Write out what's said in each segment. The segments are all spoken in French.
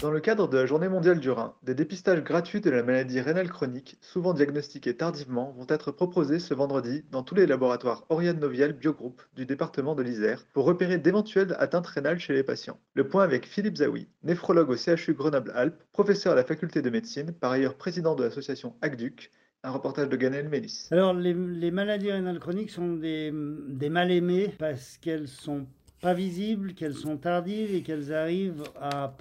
Dans le cadre de la Journée mondiale du rein, des dépistages gratuits de la maladie rénale chronique, souvent diagnostiqués tardivement, vont être proposés ce vendredi dans tous les laboratoires Oriane Novial Biogroup du département de l'Isère pour repérer d'éventuelles atteintes rénales chez les patients. Le point avec Philippe Zawi, néphrologue au CHU Grenoble-Alpes, professeur à la faculté de médecine, par ailleurs président de l'association ACDUC, un reportage de Ganel Mélis. Alors, les, maladies rénales chroniques sont des, des mal aimées parce qu'elles sont pas visibles, qu'elles sont tardives et qu'elles arrivent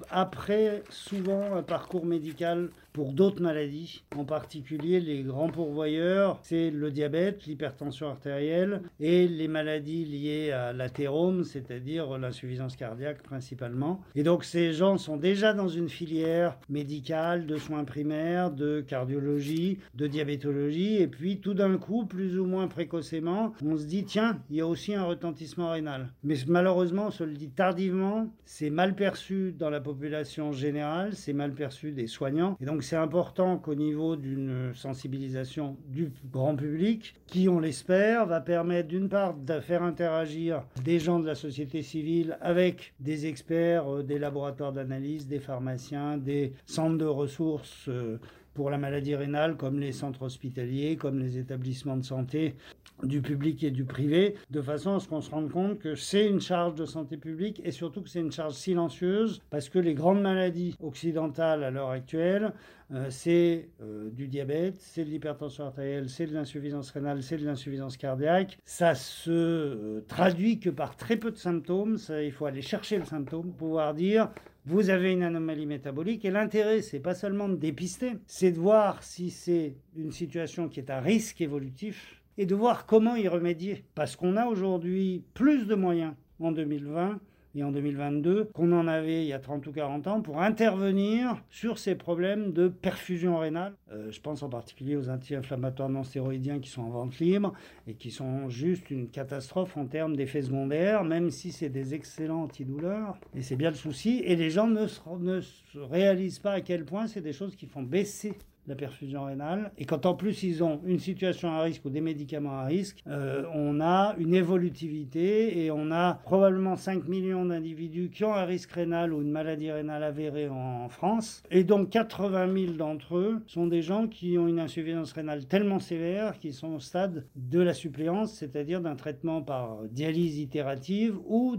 après souvent un parcours médical pour d'autres maladies, en particulier les grands pourvoyeurs, c'est le diabète, l'hypertension artérielle et les maladies liées à l'athérome, c'est-à-dire l'insuffisance cardiaque principalement. Et donc ces gens sont déjà dans une filière médicale de soins primaires, de cardiologie, de diabétologie, et puis tout d'un coup, plus ou moins précocement, on se dit tiens, il y a aussi un retentissement rénal. Mais malheureusement, on se le dit tardivement, c'est mal perçu dans la population générale, c'est mal perçu des soignants, et donc c'est important qu'au niveau d'une sensibilisation du grand public, qui on l'espère va permettre d'une part de faire interagir des gens de la société civile avec des experts, euh, des laboratoires d'analyse, des pharmaciens, des centres de ressources euh, pour la maladie rénale, comme les centres hospitaliers, comme les établissements de santé du public et du privé, de façon à ce qu'on se rende compte que c'est une charge de santé publique et surtout que c'est une charge silencieuse, parce que les grandes maladies occidentales à l'heure actuelle, euh, c'est euh, du diabète, c'est de l'hypertension artérielle, c'est de l'insuffisance rénale, c'est de l'insuffisance cardiaque. Ça se euh, traduit que par très peu de symptômes. Ça, il faut aller chercher le symptôme pouvoir dire vous avez une anomalie métabolique et l'intérêt c'est pas seulement de dépister, c'est de voir si c'est une situation qui est à risque évolutif et de voir comment y remédier parce qu'on a aujourd'hui plus de moyens en 2020 et en 2022 qu'on en avait il y a 30 ou 40 ans pour intervenir sur ces problèmes de perfusion rénale. Euh, je pense en particulier aux anti-inflammatoires non stéroïdiens qui sont en vente libre et qui sont juste une catastrophe en termes d'effets secondaires, même si c'est des excellents antidouleurs. Et c'est bien le souci. Et les gens ne ne se réalisent pas à quel point c'est des choses qui font baisser la perfusion rénale. Et quand en plus ils ont une situation à risque ou des médicaments à risque, euh, on a une évolutivité et on a probablement 5 millions d'individus qui ont un risque rénal ou une maladie rénale avérée en France. Et donc 80 000 d'entre eux sont des gens qui ont une insuffisance rénale tellement sévère qu'ils sont au stade de la suppléance, c'est-à-dire d'un traitement par dialyse itérative ou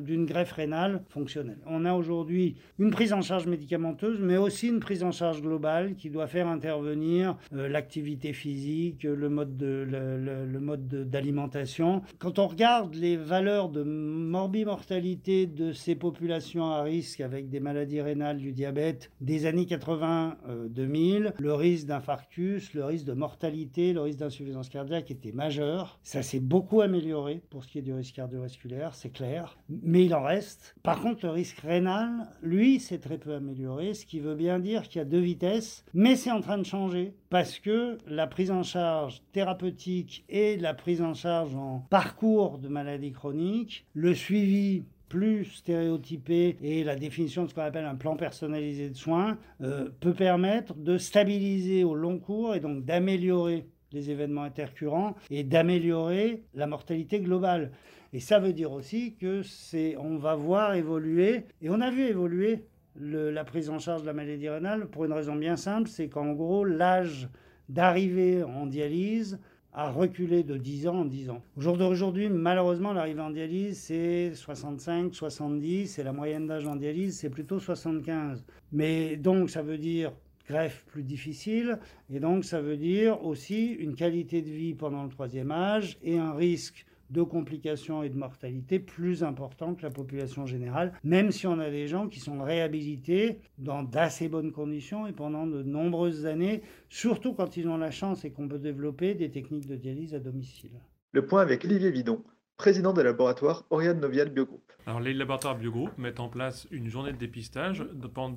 d'une greffe rénale fonctionnelle. On a aujourd'hui une prise en charge médicamenteuse, mais aussi une prise en charge globale qui doit faire intervenir euh, l'activité physique, le mode de, le, mode d'alimentation. Quand on regarde les valeurs de morbimortalité de ces populations à risque avec des maladies rénales, du diabète, des années 80-2000, euh, le risque d'infarctus, le risque de mortalité, le risque d'insuffisance cardiaque était majeur. Ça s'est beaucoup amélioré pour ce qui est du risque cardiovasculaire, c'est clair, mais il en reste. Par contre, le risque rénal, lui, s'est très peu amélioré, ce qui veut bien dire qu'il y a deux vitesses, mais c'est en train de changer parce que la prise en charge thérapeutique et la prise en charge en parcours de maladie chronique, le suivi plus stéréotypé et la définition de ce qu'on appelle un plan personnalisé de soins euh, peut permettre de stabiliser au long cours et donc d'améliorer les événements intercurrents et d'améliorer la mortalité globale. Et ça veut dire aussi que c'est, on va voir évoluer, et on a vu évoluer la prise en charge de la maladie rénale pour une raison bien simple, c'est qu'en gros, l'âge d'arrivée en dialyse a reculé de 10 ans en 10 ans. Aujourd'hui, malheureusement, l'arrivée en dialyse, c'est 65, 70, et la moyenne d'âge en dialyse, c'est plutôt 75. Mais donc, ça veut dire greffe plus difficile, et donc ça veut dire aussi une qualité de vie pendant le troisième âge et un risque de complications et de mortalité plus important que la population générale, même si on a des gens qui sont réhabilités dans d'assez bonnes conditions et pendant de nombreuses années, surtout quand ils ont la chance et qu'on peut développer des techniques de dialyse à domicile. Le point avec Olivier Vidon, président des laboratoires Oriane Novial Biogroup. Alors, les laboratoires Biogroup mettent en place une journée de dépistage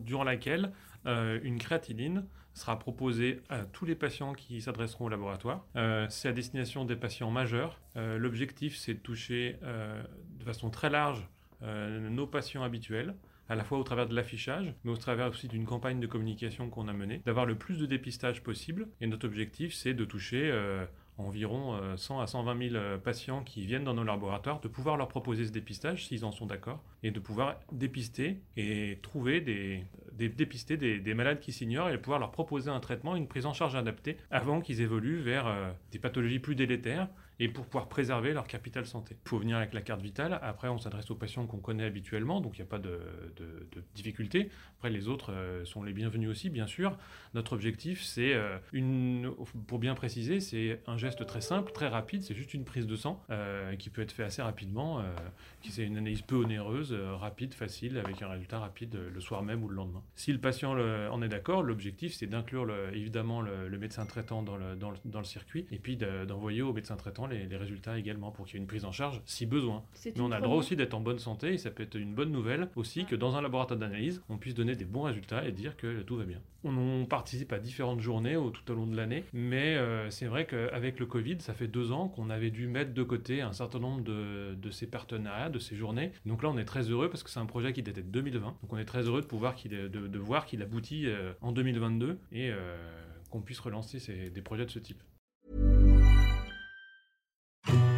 durant laquelle euh, une créatinine sera proposée à tous les patients qui s'adresseront au laboratoire. Euh, c'est à destination des patients majeurs. Euh, l'objectif, c'est de toucher de façon très large nos patients habituels à la fois au travers de l'affichage, mais au travers aussi d'une campagne de communication qu'on a menée, d'avoir le plus de dépistage possible. Et notre objectif, c'est de toucher environ 100 à 120 000 patients qui viennent dans nos laboratoires, de pouvoir leur proposer ce dépistage s'ils en sont d'accord, et de pouvoir dépister et trouver des, dépister des, malades qui s'ignorent et pouvoir leur proposer un traitement, une prise en charge adaptée avant qu'ils évoluent vers euh, des pathologies plus délétères et pour pouvoir préserver leur capital santé. Il faut venir avec la carte vitale. Après, on s'adresse aux patients qu'on connaît habituellement, donc il n'y a pas de, de, difficulté. Après, les autres euh, sont les bienvenus aussi, bien sûr. Notre objectif, c'est euh, une, pour bien préciser, c'est un geste très simple, très rapide. C'est juste une prise de sang qui peut être fait assez rapidement, qui c'est une analyse peu onéreuse, rapide, facile, avec un résultat rapide le soir même ou le lendemain. Si le patient en est d'accord, l'objectif c'est d'inclure évidemment le, médecin traitant dans le, dans dans le circuit et puis d'envoyer au médecin traitant les, résultats également pour qu'il y ait une prise en charge si besoin. Mais on a le droit aussi d'être en bonne santé et ça peut être une bonne nouvelle aussi que dans un laboratoire d'analyse, on puisse donner des bons résultats et dire que tout va bien. On, participe à différentes journées tout au long de l'année, mais euh, c'est vrai qu'avec le Covid, ça fait deux ans qu'on avait dû mettre de côté un certain nombre de, de ces partenariats, de ces journées. Donc là, on est très heureux parce que c'est un projet qui datait de 2020. Donc on est très heureux de pouvoir qu'il de, voir qu'il aboutit euh, en 2022 et euh, qu'on puisse relancer ces, des projets de ce type.